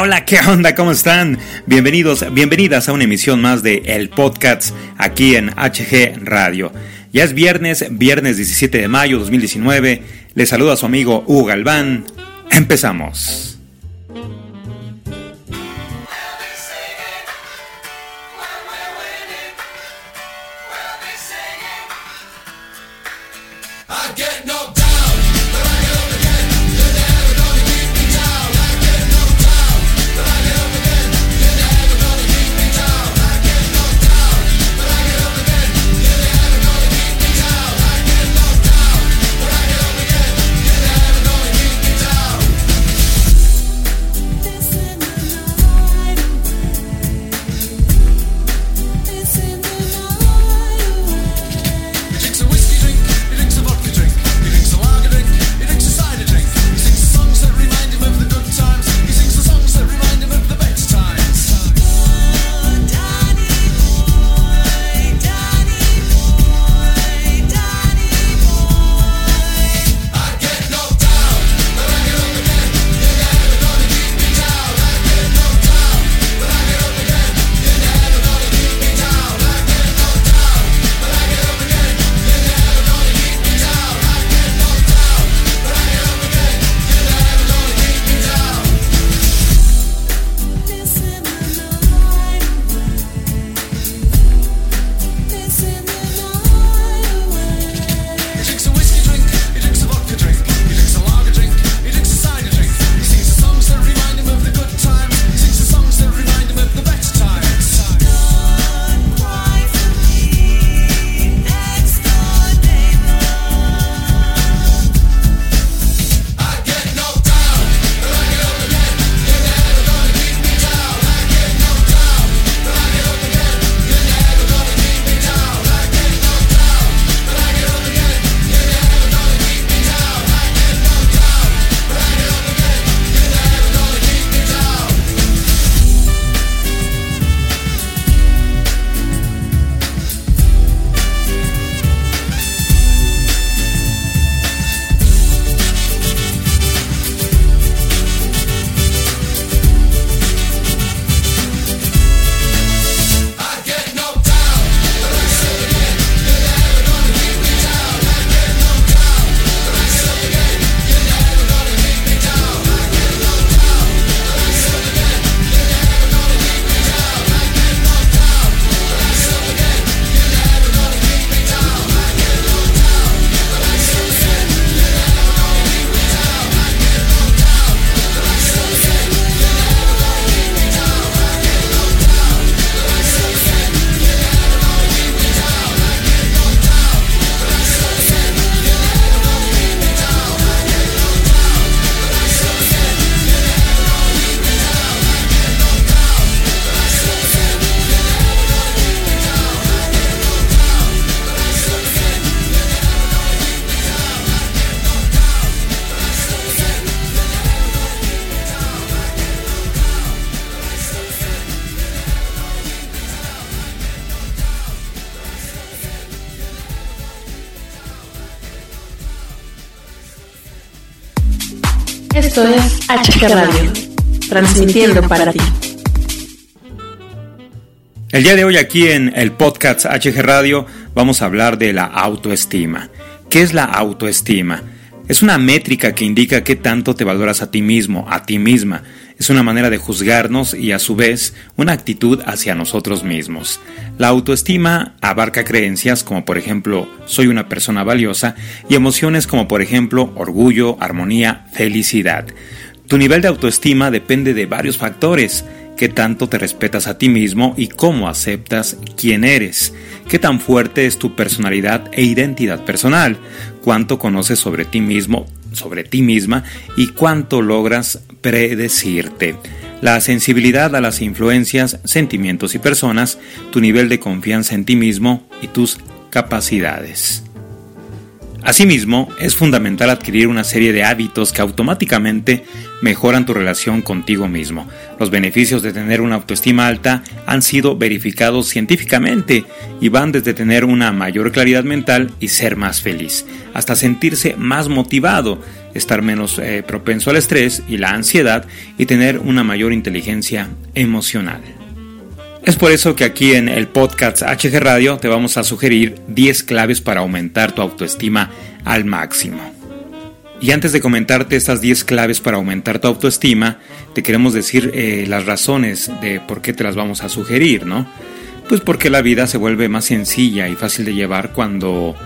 Hola, ¿qué onda? ¿Cómo están? Bienvenidos, bienvenidas a una emisión más de El Podcast aquí en HG Radio. Ya es viernes, viernes 17 de mayo 2019. Les saluda a su amigo Hugo Galván. Empezamos. Esto es HG Radio, transmitiendo para ti. El día de hoy aquí en el podcast HG Radio vamos a hablar de la autoestima. ¿Qué es la autoestima? Es una métrica que indica qué tanto te valoras a ti mismo, a ti misma. Es una manera de juzgarnos y a su vez una actitud hacia nosotros mismos. La autoestima abarca creencias como por ejemplo soy una persona valiosa y emociones como por ejemplo orgullo, armonía, felicidad. Tu nivel de autoestima depende de varios factores qué tanto te respetas a ti mismo y cómo aceptas quién eres, qué tan fuerte es tu personalidad e identidad personal, cuánto conoces sobre ti mismo, sobre ti misma y cuánto logras predecirte. la sensibilidad a las influencias, sentimientos y personas, tu nivel de confianza en ti mismo y tus capacidades. Asimismo, es fundamental adquirir una serie de hábitos que automáticamente mejoran tu relación contigo mismo. Los beneficios de tener una autoestima alta han sido verificados científicamente y van desde tener una mayor claridad mental y ser más feliz, hasta sentirse más motivado, estar menos eh, propenso al estrés y la ansiedad y tener una mayor inteligencia emocional. Es por eso que aquí en el podcast HG Radio te vamos a sugerir 10 claves para aumentar tu autoestima al máximo. Y antes de comentarte estas 10 claves para aumentar tu autoestima, te queremos decir eh, las razones de por qué te las vamos a sugerir, ¿no? Pues porque la vida se vuelve más sencilla y fácil de llevar cuando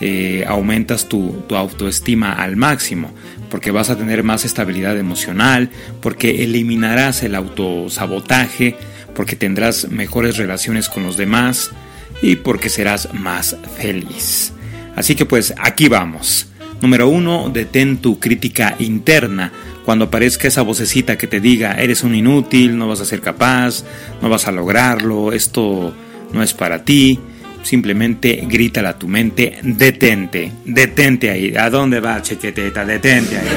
eh, aumentas tu, tu autoestima al máximo, porque vas a tener más estabilidad emocional, porque eliminarás el autosabotaje, porque tendrás mejores relaciones con los demás y porque serás más feliz. Así que pues aquí vamos. Número uno, detén tu crítica interna. Cuando aparezca esa vocecita que te diga, eres un inútil, no vas a ser capaz, no vas a lograrlo, esto no es para ti, simplemente grítala a tu mente, detente, detente ahí. ¿A dónde va, chequeteta? Detente ahí.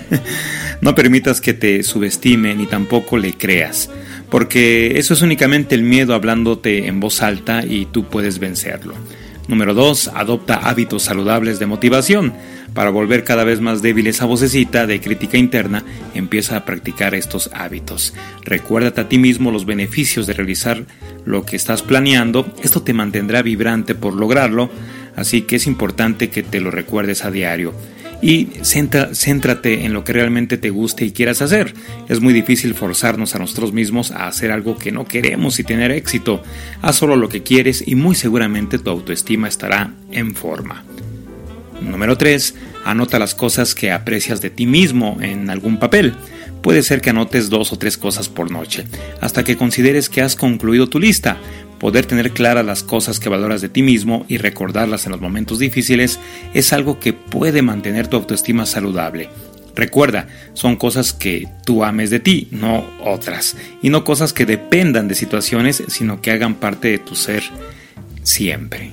no permitas que te subestime ni tampoco le creas porque eso es únicamente el miedo hablándote en voz alta y tú puedes vencerlo. Número 2. Adopta hábitos saludables de motivación. Para volver cada vez más débil esa vocecita de crítica interna, empieza a practicar estos hábitos. Recuérdate a ti mismo los beneficios de realizar lo que estás planeando. Esto te mantendrá vibrante por lograrlo, así que es importante que te lo recuerdes a diario y céntrate en lo que realmente te guste y quieras hacer. Es muy difícil forzarnos a nosotros mismos a hacer algo que no queremos y tener éxito. Haz solo lo que quieres y muy seguramente tu autoestima estará en forma. Número 3. Anota las cosas que aprecias de ti mismo en algún papel. Puede ser que anotes dos o tres cosas por noche, hasta que consideres que has concluido tu lista. Poder tener claras las cosas que valoras de ti mismo y recordarlas en los momentos difíciles es algo que puede mantener tu autoestima saludable. Recuerda, son cosas que tú ames de ti, no otras, y no cosas que dependan de situaciones, sino que hagan parte de tu ser siempre.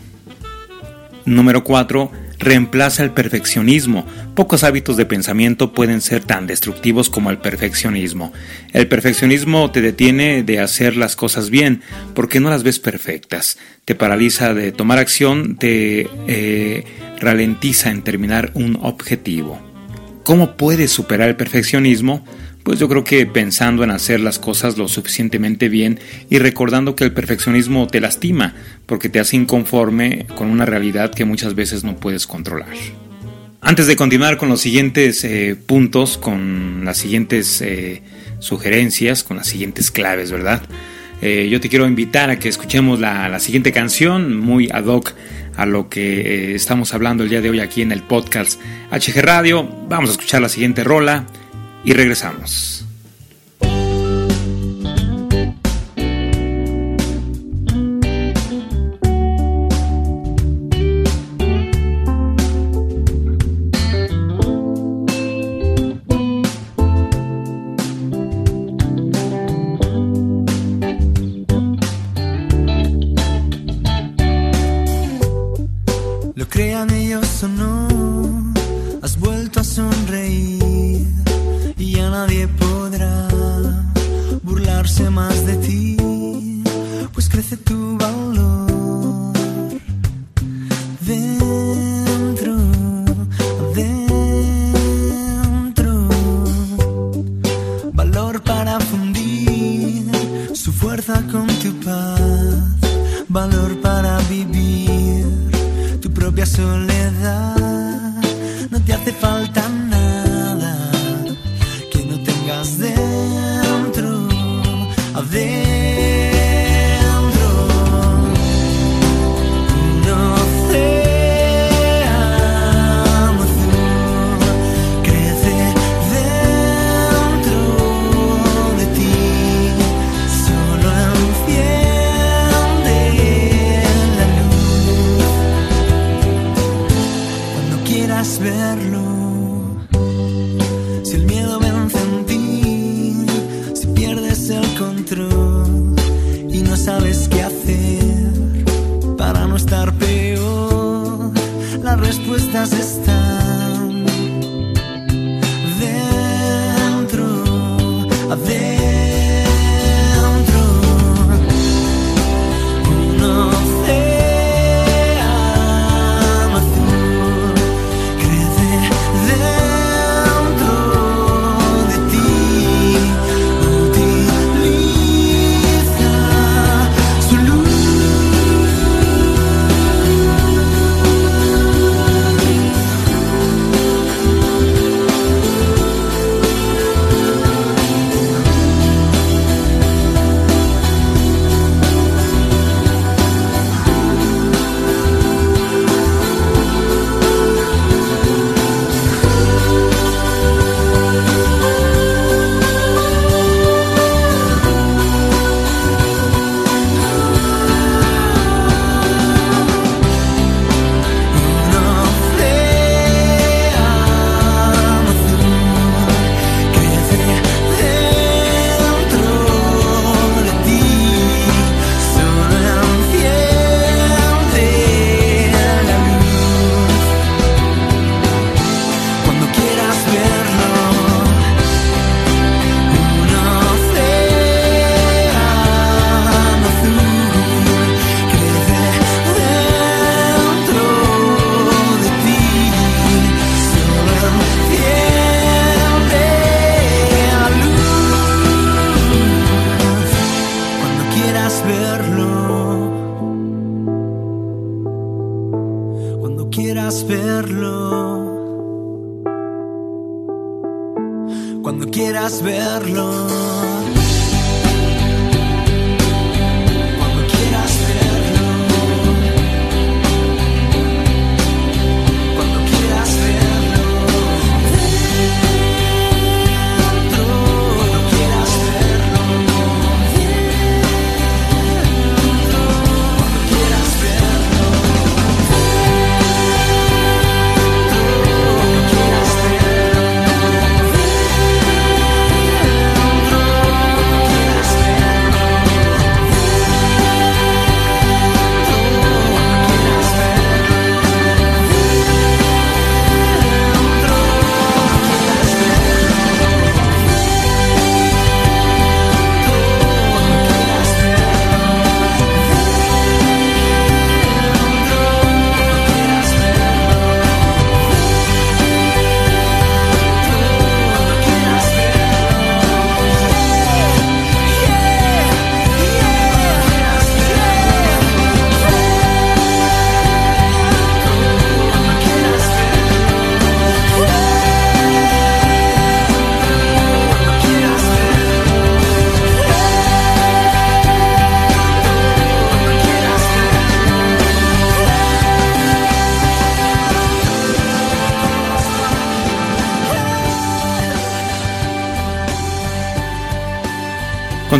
Número 4 reemplaza el perfeccionismo. Pocos hábitos de pensamiento pueden ser tan destructivos como el perfeccionismo. El perfeccionismo te detiene de hacer las cosas bien porque no las ves perfectas. Te paraliza de tomar acción, te eh, ralentiza en terminar un objetivo. ¿Cómo puedes superar el perfeccionismo? Pues yo creo que pensando en hacer las cosas lo suficientemente bien y recordando que el perfeccionismo te lastima porque te hace inconforme con una realidad que muchas veces no puedes controlar. Antes de continuar con los siguientes eh, puntos, con las siguientes eh, sugerencias, con las siguientes claves, ¿verdad? Eh, yo te quiero invitar a que escuchemos la, la siguiente canción, muy ad hoc a lo que estamos hablando el día de hoy aquí en el podcast HG Radio. Vamos a escuchar la siguiente rola y regresamos. Dentro, adentro. respuestas están dentro, adentro. quieras verlo. Cuando quieras verlo.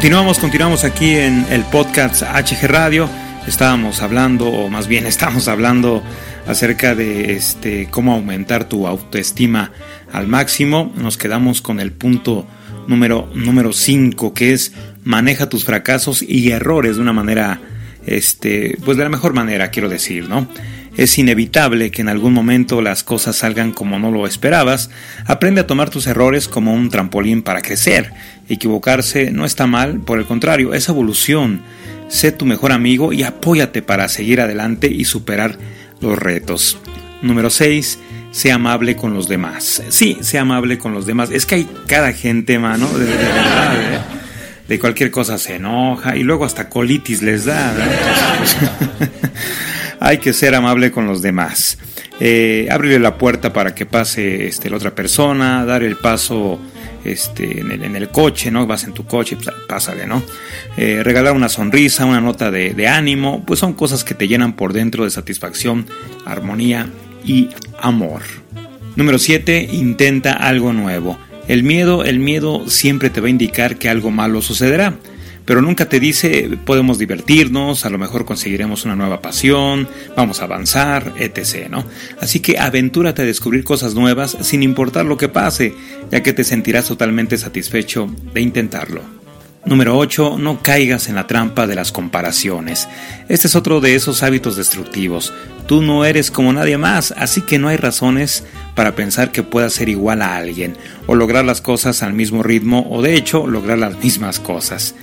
Continuamos, continuamos aquí en el podcast HG Radio. Estábamos hablando, o más bien estamos hablando acerca de este cómo aumentar tu autoestima al máximo. Nos quedamos con el punto número número 5, que es maneja tus fracasos y errores de una manera este, pues de la mejor manera, quiero decir, ¿no? Es inevitable que en algún momento las cosas salgan como no lo esperabas. Aprende a tomar tus errores como un trampolín para crecer. Equivocarse no está mal, por el contrario, es evolución. Sé tu mejor amigo y apóyate para seguir adelante y superar los retos. Número 6. Sé amable con los demás. Sí, sé amable con los demás. Es que hay cada gente, mano, de, verdad, ¿eh? de cualquier cosa se enoja y luego hasta colitis les da. hay que ser amable con los demás. Eh, abrirle la puerta para que pase este, la otra persona, dar el paso este, en, el, coche, ¿no? Vas en tu coche, pues, pásale, ¿no? Eh, regalar una sonrisa, una nota de, ánimo, pues son cosas que te llenan por dentro de satisfacción, armonía y amor. Número 7. Intenta algo nuevo. El miedo, el miedo siempre te va a indicar que algo malo sucederá pero nunca te dice podemos divertirnos, a lo mejor conseguiremos una nueva pasión, vamos a avanzar, etc. ¿no? Así que aventúrate a descubrir cosas nuevas sin importar lo que pase, ya que te sentirás totalmente satisfecho de intentarlo. Número 8. No caigas en la trampa de las comparaciones. Este es otro de esos hábitos destructivos. Tú no eres como nadie más, así que no hay razones para pensar que puedas ser igual a alguien, o lograr las cosas al mismo ritmo, o de hecho lograr las mismas cosas.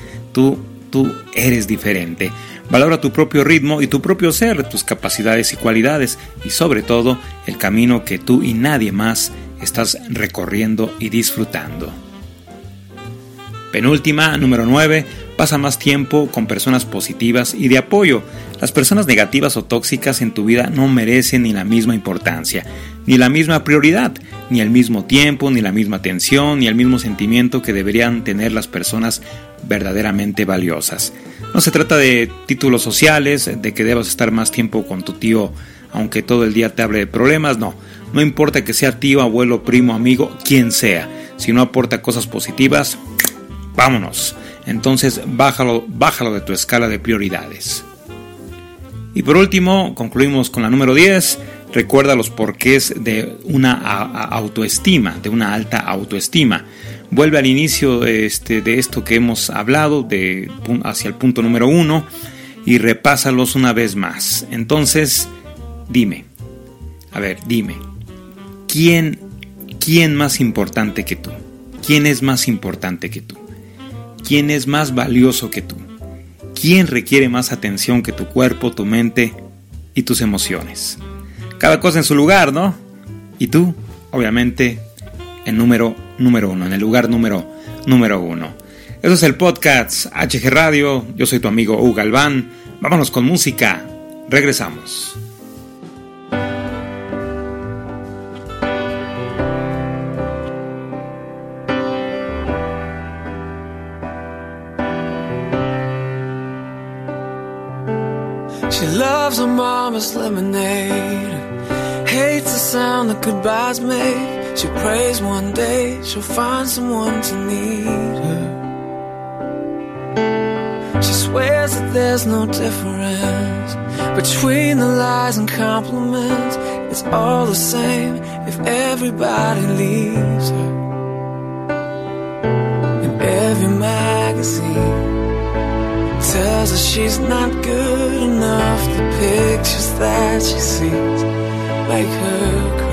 Tú, eres diferente. Valora tu propio ritmo y tu propio ser, tus capacidades y cualidades, y sobre todo el camino que tú y nadie más estás recorriendo y disfrutando. Penúltima, número 9, pasa más tiempo con personas positivas y de apoyo. Las personas negativas o tóxicas en tu vida no merecen ni la misma importancia, ni la misma prioridad, ni el mismo tiempo, ni la misma atención, ni el mismo sentimiento que deberían tener las personas verdaderamente valiosas. No se trata de títulos sociales, de que debas estar más tiempo con tu tío aunque todo el día te hable de problemas, no. No importa que sea tío, abuelo, primo, amigo, quien sea. Si no aporta cosas positivas, vámonos. Entonces bájalo, bájalo de tu escala de prioridades. Y por último, concluimos con la número 10. Recuerda los porqués de una autoestima, de una alta autoestima vuelve al inicio este, de esto que hemos hablado, de, hacia el punto número uno, y repásalos una vez más. Entonces, dime, a ver, dime, ¿quién, quién más importante que tú? ¿Quién es más importante que tú? ¿Quién es más valioso que tú? ¿Quién requiere más atención que tu cuerpo, tu mente y tus emociones? Cada cosa en su lugar, ¿no? Y tú, obviamente, en número número uno, en el lugar número número uno. Eso es el podcast HG Radio. Yo soy tu amigo Hugo Galván. Vámonos con música. Regresamos. She loves mama's lemonade, hates the sound that. She prays one day she'll find someone to need her. She swears that there's no difference between the lies and compliments. It's all the same if everybody leaves her. In every magazine tells her she's not good enough. The pictures that she sees make her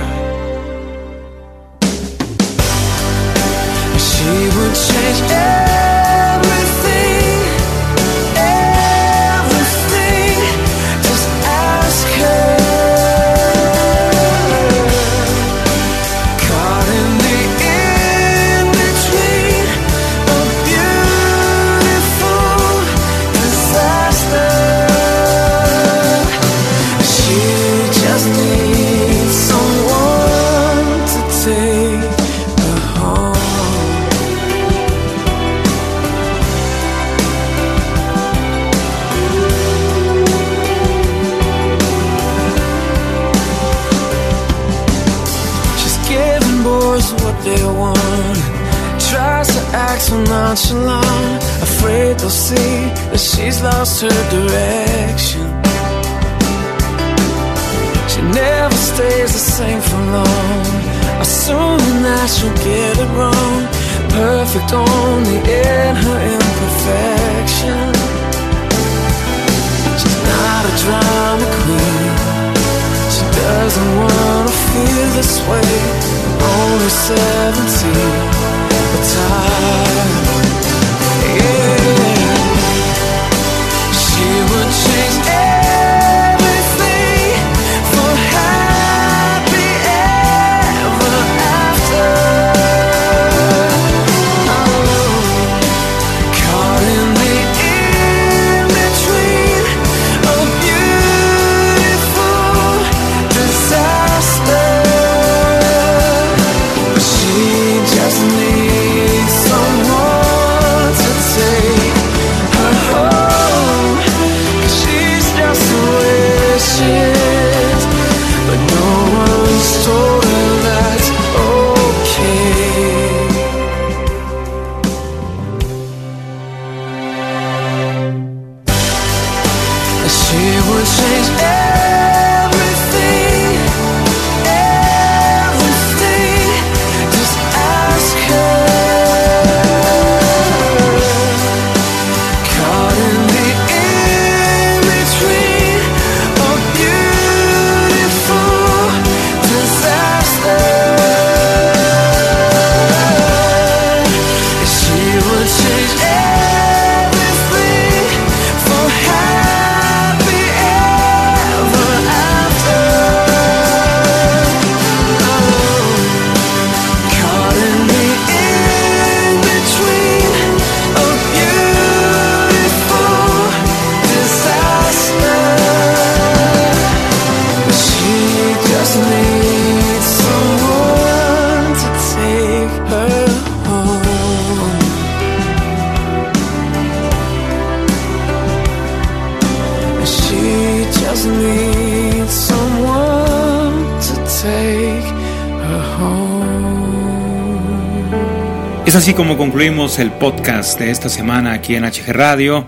the same for long. Assuming that she'll get it wrong. Perfect only in her imperfection. She's not a drama queen. She doesn't wanna feel this way. Only 17, but tired. Yeah. She would change Es así como concluimos el podcast de esta semana aquí en HG Radio.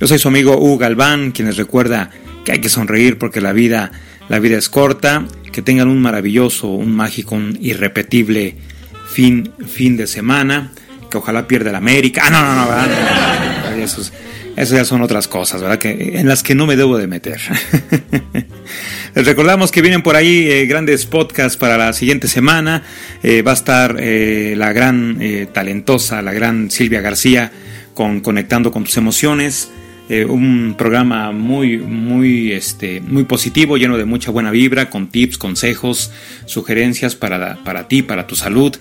Yo soy su amigo Hugo Galván, quien les recuerda que hay que sonreír porque la vida, la vida es corta. Que tengan un maravilloso, un mágico, un irrepetible fin, fin de semana. Que ojalá pierda el América. Ah, no, no, no, ¿verdad? Eso, es- eso ya son otras cosas, ¿verdad? Que, en las que no me debo de meter. Les recordamos que vienen por ahí eh, grandes podcasts para la siguiente semana. Eh, va a estar eh, la gran talentosa, la gran Silvia García con Conectando con tus emociones. Un programa muy, muy, este, muy positivo, lleno de mucha buena vibra, con tips, consejos, sugerencias para, para ti, para tu salud,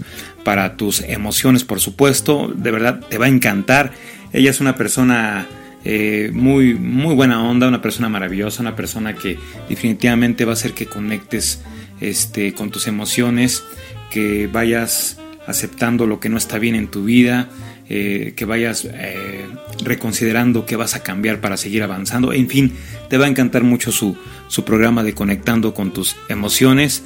para tus emociones, por supuesto. De verdad, te va a encantar. Ella es una persona eh, muy, muy buena onda, una persona maravillosa, una persona que definitivamente va a hacer que conectes este, con tus emociones, que vayas aceptando lo que no está bien en tu vida, eh, que vayas eh, reconsiderando qué vas a cambiar para seguir avanzando. En fin, te va a encantar mucho su, su programa de Conectando con tus emociones.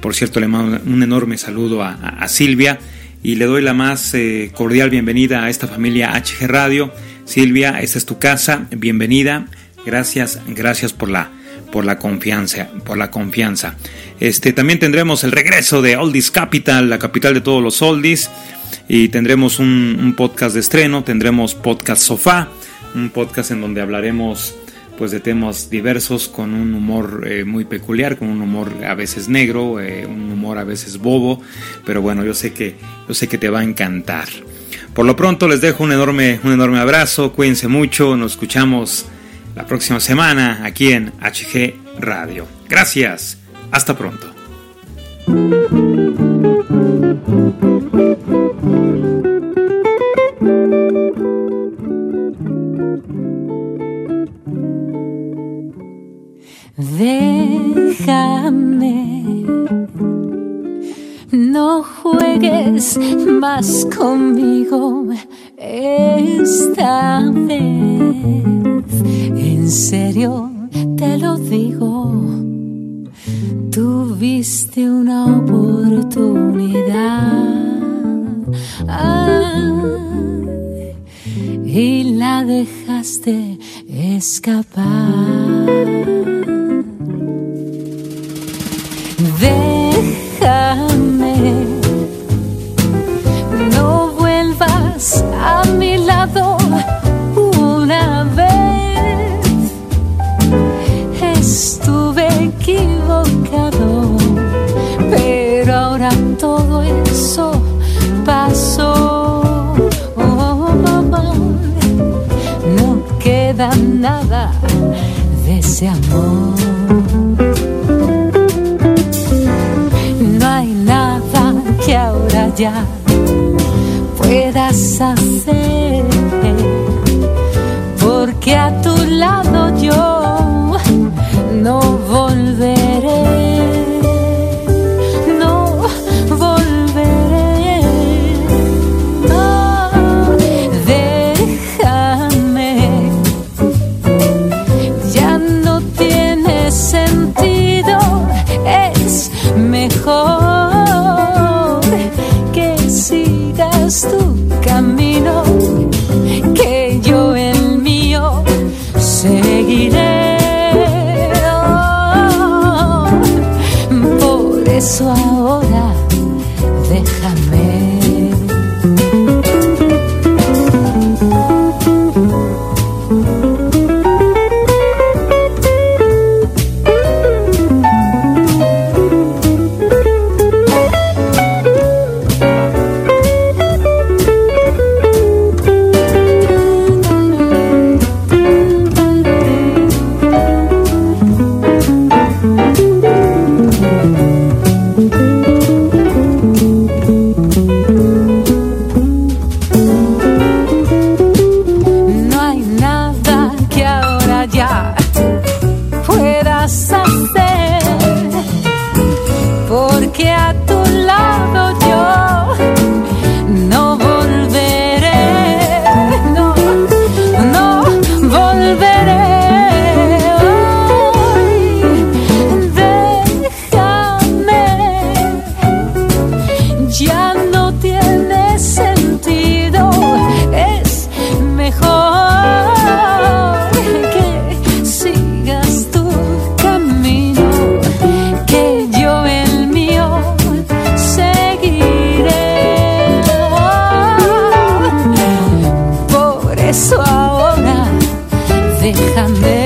Por cierto, le mando un enorme saludo a, a Silvia y le doy la más cordial bienvenida a esta familia HG Radio. Silvia, esta es tu casa, bienvenida. Gracias, gracias por la, por la confianza, por la confianza. Este, también tendremos el regreso de Oldies Capital, la capital de todos los oldies, y tendremos un, podcast de estreno, tendremos podcast sofá, un podcast en donde hablaremos pues de temas diversos con un humor eh, muy peculiar, con un humor a veces negro, eh, un humor a veces bobo, pero bueno, yo sé que yo sé que te va a encantar. Por lo pronto les dejo un enorme un enorme abrazo, cuídense mucho, nos escuchamos la próxima semana aquí en HG Radio. Gracias. Hasta pronto. Juegues más conmigo esta vez. En serio te lo digo, tuviste una oportunidad y la dejaste escapar. A mi lado una vez. Estuve equivocado, pero ahora todo eso pasó. no queda nada de ese amor. No hay nada que ahora ya hacer, porque a déjame